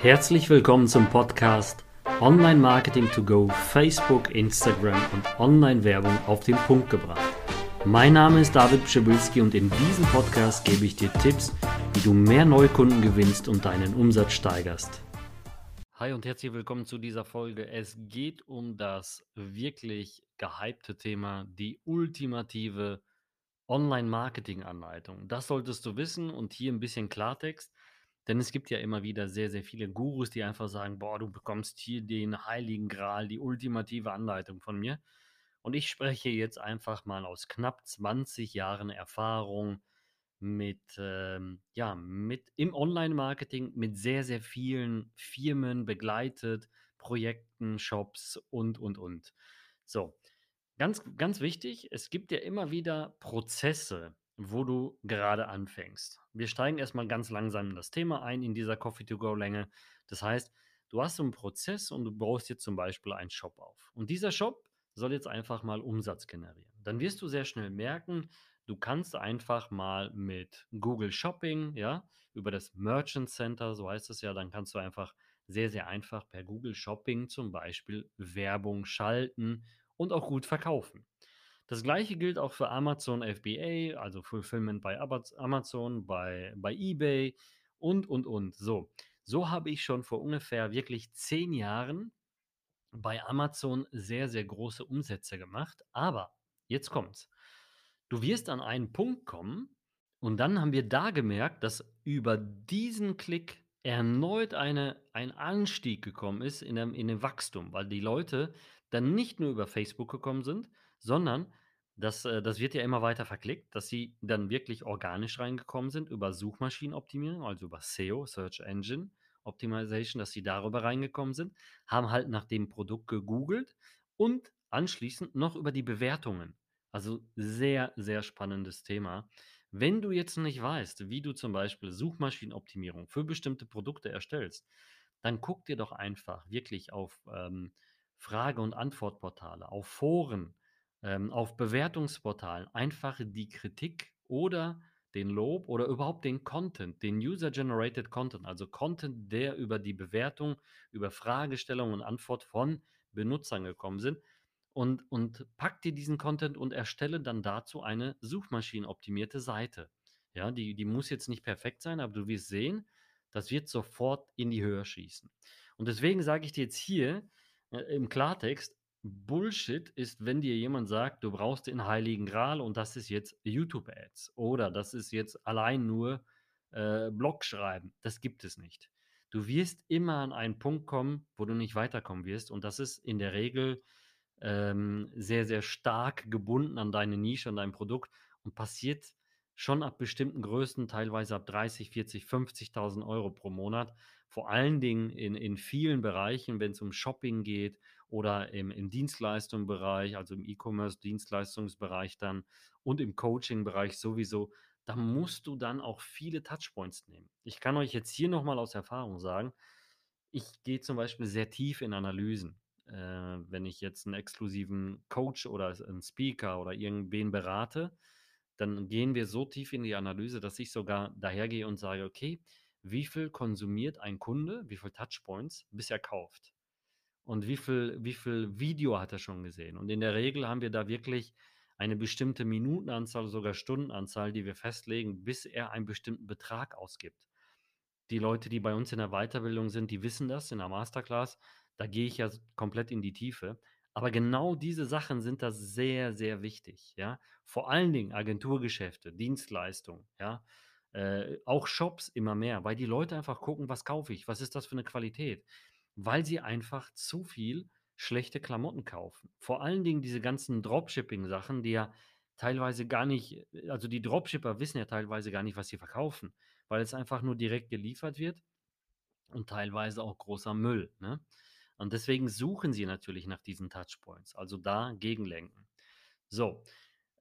Herzlich willkommen zum Podcast Online Marketing to Go, Facebook, Instagram und Online-Werbung auf den Punkt gebracht. Mein Name ist David Pschibilski und in diesem Podcast gebe ich dir Tipps, wie du mehr Neukunden gewinnst und deinen Umsatz steigerst. Hi und herzlich willkommen zu dieser Folge. Es geht um das wirklich gehypte Thema, die ultimative Online-Marketing-Anleitung. Das solltest du wissen und hier ein bisschen Klartext. Denn es gibt ja immer wieder sehr, sehr viele Gurus, die einfach sagen, boah, du bekommst hier den heiligen Gral, die ultimative Anleitung von mir. Und ich spreche jetzt einfach mal aus knapp 20 Jahren Erfahrung mit, ähm, ja, mit im Online-Marketing, mit sehr, sehr vielen Firmen begleitet, Projekten, Shops und, und, und. So, ganz, ganz wichtig, es gibt ja immer wieder Prozesse, wo du gerade anfängst. Wir steigen erstmal ganz langsam in das Thema ein, in dieser Coffee-to-Go-Länge. Das heißt, du hast so einen Prozess und du baust jetzt zum Beispiel einen Shop auf. Und dieser Shop soll jetzt einfach mal Umsatz generieren. Dann wirst du sehr schnell merken, du kannst einfach mal mit Google Shopping, ja, über das Merchant Center, so heißt es ja, dann kannst du einfach sehr, sehr einfach per Google Shopping zum Beispiel Werbung schalten und auch gut verkaufen. Das gleiche gilt auch für Amazon FBA, also Fulfillment bei Amazon, bei, bei eBay und, und, und. So, so habe ich schon vor ungefähr wirklich zehn Jahren bei Amazon sehr, sehr große Umsätze gemacht. Aber jetzt kommt's. Du wirst an einen Punkt kommen und dann haben wir da gemerkt, dass über diesen Klick erneut eine, ein Anstieg gekommen ist in dem, in dem Wachstum, weil die Leute dann nicht nur über Facebook gekommen sind, sondern das, äh, das wird ja immer weiter verklickt, dass sie dann wirklich organisch reingekommen sind über Suchmaschinenoptimierung, also über SEO, Search Engine Optimization, dass sie darüber reingekommen sind, haben halt nach dem Produkt gegoogelt und anschließend noch über die Bewertungen. Also sehr, sehr spannendes Thema. Wenn du jetzt nicht weißt, wie du zum Beispiel Suchmaschinenoptimierung für bestimmte Produkte erstellst, dann guck dir doch einfach wirklich auf ähm, Frage- und Antwortportale, auf Foren, ähm, auf Bewertungsportalen einfach die Kritik oder den Lob oder überhaupt den Content, den User-Generated Content, also Content, der über die Bewertung, über Fragestellung und Antwort von Benutzern gekommen sind. Und, und pack dir diesen Content und erstelle dann dazu eine suchmaschinenoptimierte Seite. Ja, die, die muss jetzt nicht perfekt sein, aber du wirst sehen, das wird sofort in die Höhe schießen. Und deswegen sage ich dir jetzt hier äh, im Klartext, Bullshit ist, wenn dir jemand sagt, du brauchst den Heiligen Gral und das ist jetzt YouTube-Ads oder das ist jetzt allein nur äh, Blog schreiben. Das gibt es nicht. Du wirst immer an einen Punkt kommen, wo du nicht weiterkommen wirst und das ist in der Regel ähm, sehr, sehr stark gebunden an deine Nische, an dein Produkt und passiert schon ab bestimmten Größen, teilweise ab 30, 40, 50.000 Euro pro Monat. Vor allen Dingen in, in vielen Bereichen, wenn es um Shopping geht oder im, im Dienstleistungsbereich, also im E-Commerce-Dienstleistungsbereich dann und im Coaching-Bereich sowieso, da musst du dann auch viele Touchpoints nehmen. Ich kann euch jetzt hier nochmal aus Erfahrung sagen, ich gehe zum Beispiel sehr tief in Analysen. Äh, wenn ich jetzt einen exklusiven Coach oder einen Speaker oder irgendwen berate, dann gehen wir so tief in die Analyse, dass ich sogar dahergehe und sage, okay, wie viel konsumiert ein Kunde, wie viel Touchpoints, bis er kauft? Und wie viel, wie viel Video hat er schon gesehen? Und in der Regel haben wir da wirklich eine bestimmte Minutenanzahl, sogar Stundenanzahl, die wir festlegen, bis er einen bestimmten Betrag ausgibt. Die Leute, die bei uns in der Weiterbildung sind, die wissen das in der Masterclass. Da gehe ich ja komplett in die Tiefe. Aber genau diese Sachen sind da sehr, sehr wichtig, ja. Vor allen Dingen Agenturgeschäfte, Dienstleistungen, ja. Äh, auch Shops immer mehr, weil die Leute einfach gucken, was kaufe ich, was ist das für eine Qualität, weil sie einfach zu viel schlechte Klamotten kaufen. Vor allen Dingen diese ganzen Dropshipping-Sachen, die ja teilweise gar nicht, also die Dropshipper wissen ja teilweise gar nicht, was sie verkaufen, weil es einfach nur direkt geliefert wird und teilweise auch großer Müll. Ne? Und deswegen suchen sie natürlich nach diesen Touchpoints, also da gegenlenken. So,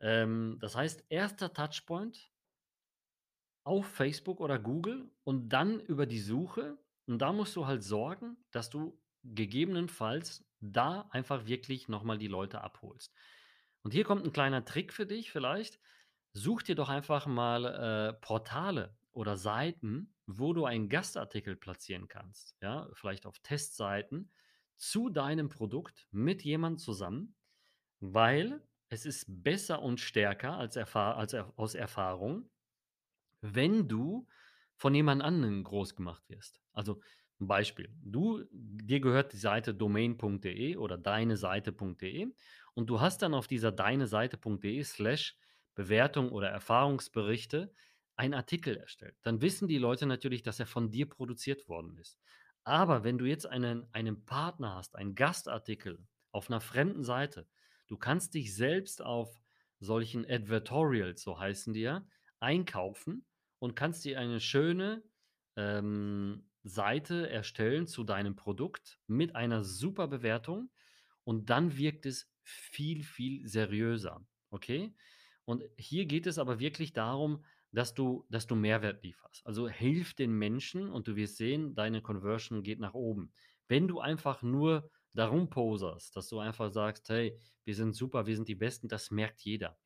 ähm, das heißt, erster Touchpoint auf Facebook oder Google und dann über die Suche. Und da musst du halt sorgen, dass du gegebenenfalls da einfach wirklich nochmal die Leute abholst. Und hier kommt ein kleiner Trick für dich vielleicht. Such dir doch einfach mal äh, Portale oder Seiten, wo du einen Gastartikel platzieren kannst, ja, vielleicht auf Testseiten zu deinem Produkt mit jemand zusammen, weil es ist besser und stärker als, erfahr als er aus Erfahrung, wenn du von jemand anderem groß gemacht wirst. Also ein Beispiel. Du, dir gehört die Seite domain.de oder deine Seite.de und du hast dann auf dieser deine Seite.de slash Bewertung oder Erfahrungsberichte einen Artikel erstellt. Dann wissen die Leute natürlich, dass er von dir produziert worden ist. Aber wenn du jetzt einen, einen Partner hast, einen Gastartikel auf einer fremden Seite, du kannst dich selbst auf solchen Advertorials, so heißen die ja, einkaufen und kannst dir eine schöne ähm, Seite erstellen zu deinem Produkt mit einer super Bewertung und dann wirkt es viel, viel seriöser. Okay? Und hier geht es aber wirklich darum, dass du, dass du Mehrwert lieferst. Also hilf den Menschen und du wirst sehen, deine Conversion geht nach oben. Wenn du einfach nur darum poserst, dass du einfach sagst, hey, wir sind super, wir sind die Besten, das merkt jeder.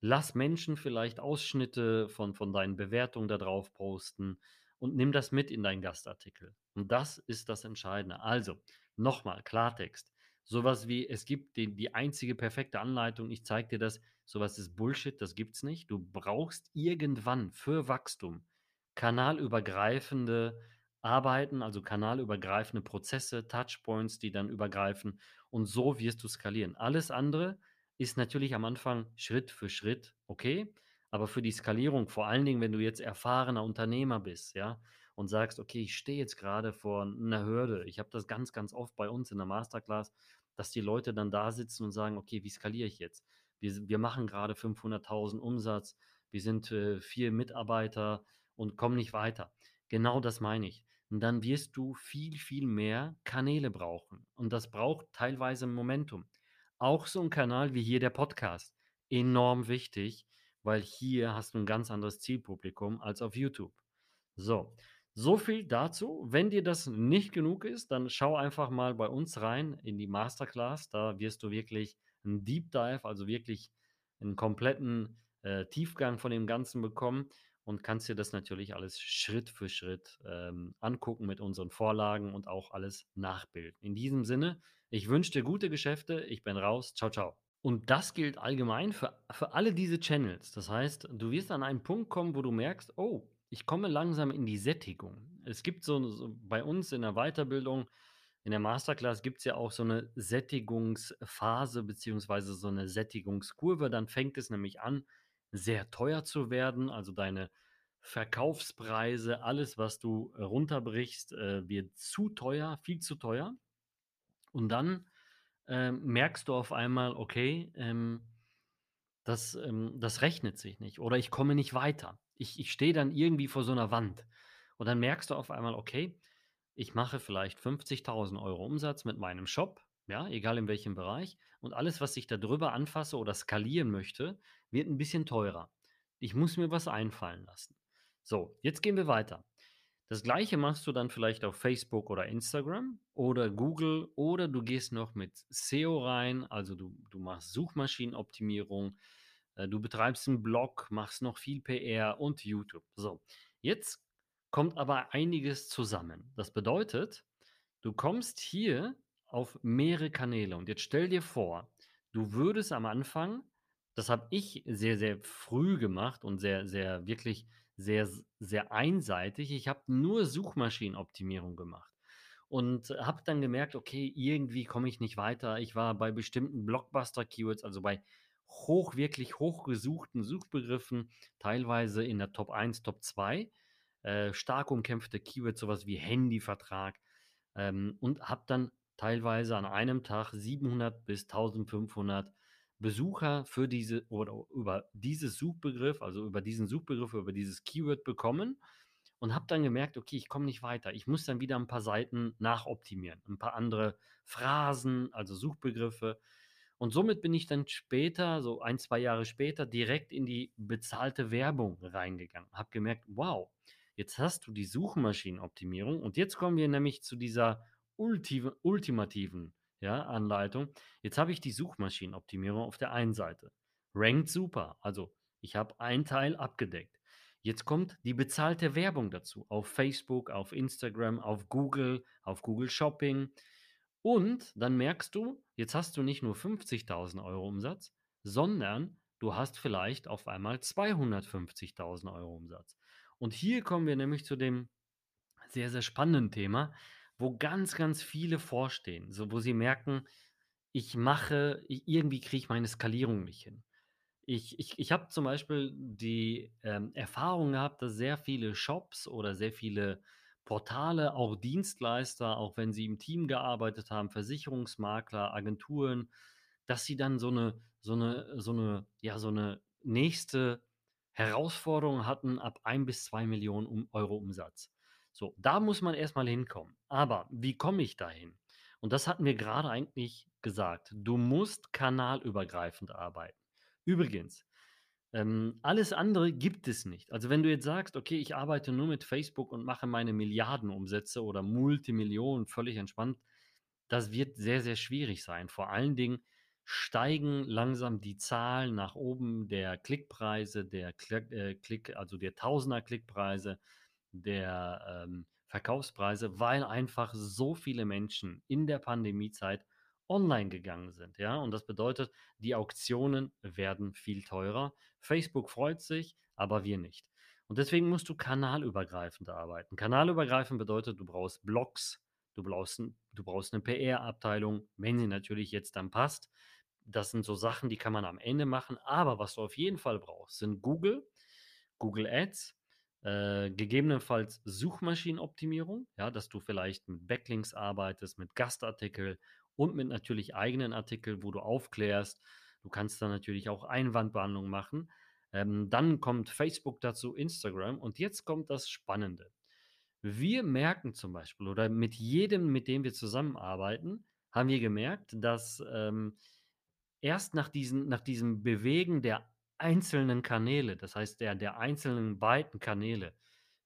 Lass Menschen vielleicht Ausschnitte von, von deinen Bewertungen da drauf posten und nimm das mit in deinen Gastartikel. Und das ist das Entscheidende. Also, nochmal, Klartext. Sowas wie, es gibt die, die einzige perfekte Anleitung, ich zeige dir das, sowas ist Bullshit, das gibt es nicht. Du brauchst irgendwann für Wachstum kanalübergreifende Arbeiten, also kanalübergreifende Prozesse, Touchpoints, die dann übergreifen und so wirst du skalieren. Alles andere ist natürlich am Anfang Schritt für Schritt okay, aber für die Skalierung, vor allen Dingen, wenn du jetzt erfahrener Unternehmer bist, ja, und sagst, okay, ich stehe jetzt gerade vor einer Hürde. Ich habe das ganz, ganz oft bei uns in der Masterclass, dass die Leute dann da sitzen und sagen, okay, wie skaliere ich jetzt? Wir, wir machen gerade 500.000 Umsatz, wir sind äh, vier Mitarbeiter und kommen nicht weiter. Genau das meine ich. Und dann wirst du viel, viel mehr Kanäle brauchen. Und das braucht teilweise Momentum. Auch so ein Kanal wie hier der Podcast. Enorm wichtig, weil hier hast du ein ganz anderes Zielpublikum als auf YouTube. So, so viel dazu. Wenn dir das nicht genug ist, dann schau einfach mal bei uns rein in die Masterclass. Da wirst du wirklich einen Deep Dive, also wirklich einen kompletten äh, Tiefgang von dem Ganzen bekommen und kannst dir das natürlich alles Schritt für Schritt ähm, angucken mit unseren Vorlagen und auch alles nachbilden. In diesem Sinne, ich wünsche dir gute Geschäfte. Ich bin raus. Ciao, ciao. Und das gilt allgemein für, für alle diese Channels. Das heißt, du wirst an einen Punkt kommen, wo du merkst, oh, ich komme langsam in die Sättigung. Es gibt so, so bei uns in der Weiterbildung, in der Masterclass gibt es ja auch so eine Sättigungsphase beziehungsweise so eine Sättigungskurve. Dann fängt es nämlich an, sehr teuer zu werden. Also deine Verkaufspreise, alles, was du runterbrichst, äh, wird zu teuer, viel zu teuer. Und dann ähm, merkst du auf einmal, okay, ähm, das, ähm, das rechnet sich nicht oder ich komme nicht weiter. Ich, ich stehe dann irgendwie vor so einer Wand. Und dann merkst du auf einmal, okay, ich mache vielleicht 50.000 Euro Umsatz mit meinem Shop, ja, egal in welchem Bereich. Und alles, was ich da drüber anfasse oder skalieren möchte, wird ein bisschen teurer. Ich muss mir was einfallen lassen. So, jetzt gehen wir weiter. Das gleiche machst du dann vielleicht auf Facebook oder Instagram oder Google oder du gehst noch mit SEO rein, also du, du machst Suchmaschinenoptimierung, äh, du betreibst einen Blog, machst noch viel PR und YouTube. So, jetzt kommt aber einiges zusammen. Das bedeutet, du kommst hier auf mehrere Kanäle und jetzt stell dir vor, du würdest am Anfang, das habe ich sehr, sehr früh gemacht und sehr, sehr wirklich sehr, sehr einseitig. Ich habe nur Suchmaschinenoptimierung gemacht und habe dann gemerkt, okay, irgendwie komme ich nicht weiter. Ich war bei bestimmten Blockbuster-Keywords, also bei hoch, wirklich hochgesuchten Suchbegriffen, teilweise in der Top 1, Top 2, äh, stark umkämpfte Keywords, sowas wie Handyvertrag ähm, und habe dann teilweise an einem Tag 700 bis 1500 Besucher für diese oder über dieses Suchbegriff, also über diesen Suchbegriff, über dieses Keyword bekommen und habe dann gemerkt, okay, ich komme nicht weiter. Ich muss dann wieder ein paar Seiten nachoptimieren, ein paar andere Phrasen, also Suchbegriffe. Und somit bin ich dann später, so ein, zwei Jahre später, direkt in die bezahlte Werbung reingegangen. Habe gemerkt, wow, jetzt hast du die Suchmaschinenoptimierung und jetzt kommen wir nämlich zu dieser ultimativen ja, Anleitung. Jetzt habe ich die Suchmaschinenoptimierung auf der einen Seite. Rankt super. Also ich habe ein Teil abgedeckt. Jetzt kommt die bezahlte Werbung dazu. Auf Facebook, auf Instagram, auf Google, auf Google Shopping. Und dann merkst du, jetzt hast du nicht nur 50.000 Euro Umsatz, sondern du hast vielleicht auf einmal 250.000 Euro Umsatz. Und hier kommen wir nämlich zu dem sehr, sehr spannenden Thema, wo ganz, ganz viele vorstehen, so wo sie merken, ich mache, ich, irgendwie kriege ich meine Skalierung nicht hin. Ich, ich, ich habe zum Beispiel die ähm, Erfahrung gehabt, dass sehr viele Shops oder sehr viele Portale, auch Dienstleister, auch wenn sie im Team gearbeitet haben, Versicherungsmakler, Agenturen, dass sie dann so eine, so eine, so eine, ja, so eine nächste Herausforderung hatten ab ein bis zwei Millionen Euro Umsatz. So, da muss man erstmal hinkommen. Aber wie komme ich dahin? Und das hatten wir gerade eigentlich gesagt. Du musst kanalübergreifend arbeiten. Übrigens, ähm, alles andere gibt es nicht. Also wenn du jetzt sagst, okay, ich arbeite nur mit Facebook und mache meine Milliardenumsätze oder Multimillionen völlig entspannt, das wird sehr, sehr schwierig sein. Vor allen Dingen steigen langsam die Zahlen nach oben der Klickpreise, der Klick, äh, Klick also der Tausender-Klickpreise, der ähm, Verkaufspreise, weil einfach so viele Menschen in der Pandemiezeit online gegangen sind. Ja, und das bedeutet, die Auktionen werden viel teurer. Facebook freut sich, aber wir nicht. Und deswegen musst du kanalübergreifend arbeiten. Kanalübergreifend bedeutet, du brauchst Blogs, du brauchst, du brauchst eine PR-Abteilung, wenn sie natürlich jetzt dann passt. Das sind so Sachen, die kann man am Ende machen. Aber was du auf jeden Fall brauchst, sind Google, Google Ads, äh, gegebenenfalls Suchmaschinenoptimierung, ja, dass du vielleicht mit Backlinks arbeitest, mit Gastartikel und mit natürlich eigenen Artikeln, wo du aufklärst. Du kannst dann natürlich auch Einwandbehandlung machen. Ähm, dann kommt Facebook dazu, Instagram und jetzt kommt das Spannende. Wir merken zum Beispiel oder mit jedem, mit dem wir zusammenarbeiten, haben wir gemerkt, dass ähm, erst nach, diesen, nach diesem Bewegen der einzelnen Kanäle, das heißt der, der einzelnen beiden Kanäle,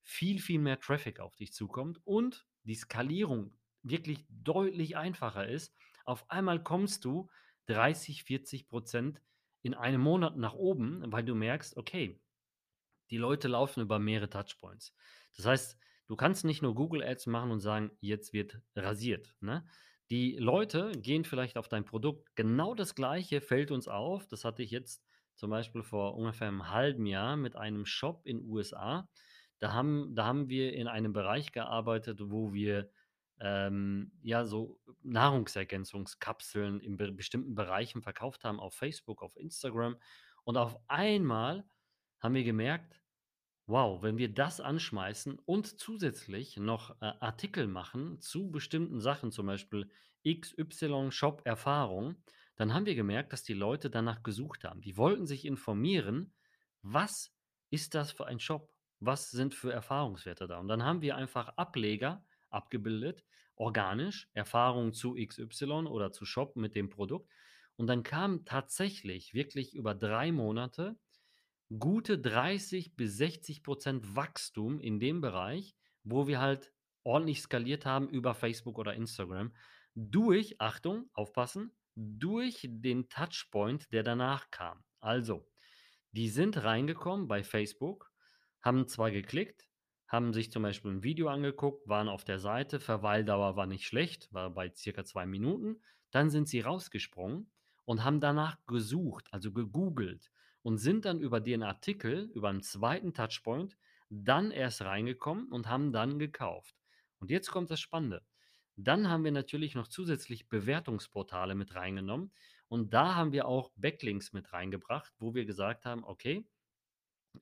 viel, viel mehr Traffic auf dich zukommt und die Skalierung wirklich deutlich einfacher ist. Auf einmal kommst du 30, 40 Prozent in einem Monat nach oben, weil du merkst, okay, die Leute laufen über mehrere Touchpoints. Das heißt, du kannst nicht nur Google Ads machen und sagen, jetzt wird rasiert. Ne? Die Leute gehen vielleicht auf dein Produkt. Genau das Gleiche fällt uns auf. Das hatte ich jetzt zum Beispiel vor ungefähr einem halben Jahr mit einem Shop in USA. Da haben, da haben wir in einem Bereich gearbeitet, wo wir ähm, ja so Nahrungsergänzungskapseln in be bestimmten Bereichen verkauft haben auf Facebook, auf Instagram. Und auf einmal haben wir gemerkt, wow, wenn wir das anschmeißen und zusätzlich noch äh, Artikel machen zu bestimmten Sachen, zum Beispiel XY Shop Erfahrung, dann haben wir gemerkt, dass die Leute danach gesucht haben. Die wollten sich informieren, was ist das für ein Shop? Was sind für Erfahrungswerte da? Und dann haben wir einfach Ableger abgebildet, organisch, Erfahrungen zu XY oder zu Shop mit dem Produkt. Und dann kam tatsächlich wirklich über drei Monate gute 30 bis 60 Prozent Wachstum in dem Bereich, wo wir halt ordentlich skaliert haben über Facebook oder Instagram, durch, Achtung, aufpassen, durch den Touchpoint, der danach kam. Also, die sind reingekommen bei Facebook, haben zwar geklickt, haben sich zum Beispiel ein Video angeguckt, waren auf der Seite, Verweildauer war nicht schlecht, war bei circa zwei Minuten, dann sind sie rausgesprungen und haben danach gesucht, also gegoogelt und sind dann über den Artikel, über einen zweiten Touchpoint, dann erst reingekommen und haben dann gekauft. Und jetzt kommt das Spannende. Dann haben wir natürlich noch zusätzlich Bewertungsportale mit reingenommen und da haben wir auch Backlinks mit reingebracht, wo wir gesagt haben, okay,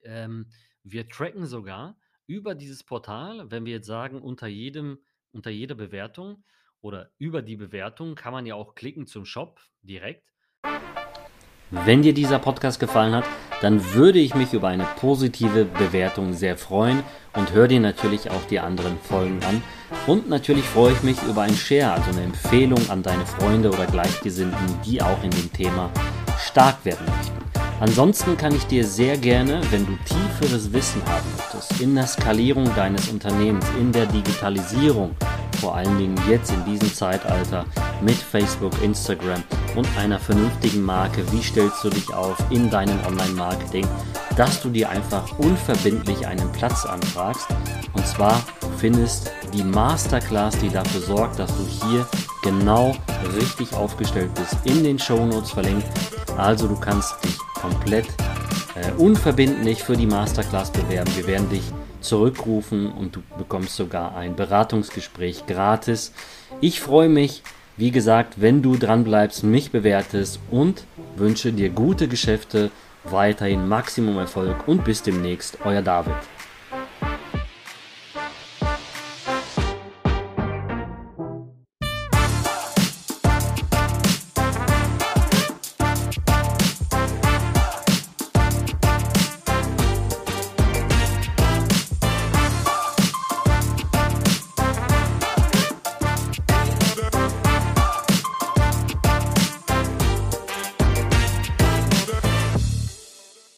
ähm, wir tracken sogar über dieses Portal, wenn wir jetzt sagen, unter jedem, unter jeder Bewertung oder über die Bewertung kann man ja auch klicken zum Shop direkt. Wenn dir dieser Podcast gefallen hat, dann würde ich mich über eine positive Bewertung sehr freuen und hör dir natürlich auch die anderen Folgen an. Und natürlich freue ich mich über ein Share, also eine Empfehlung an deine Freunde oder Gleichgesinnten, die auch in dem Thema stark werden möchten. Ansonsten kann ich dir sehr gerne, wenn du tieferes Wissen haben möchtest, in der Skalierung deines Unternehmens, in der Digitalisierung, vor allen Dingen jetzt in diesem Zeitalter mit Facebook, Instagram und einer vernünftigen Marke, wie stellst du dich auf in deinem Online-Marketing, dass du dir einfach unverbindlich einen Platz anfragst. Und zwar findest die Masterclass, die dafür sorgt, dass du hier genau richtig aufgestellt bist, in den Show Notes verlinkt. Also du kannst dich komplett äh, unverbindlich für die Masterclass bewerben. Wir werden dich zurückrufen und du bekommst sogar ein Beratungsgespräch gratis. Ich freue mich, wie gesagt, wenn du dran bleibst, mich bewertest und wünsche dir gute Geschäfte, weiterhin Maximum Erfolg und bis demnächst, euer David.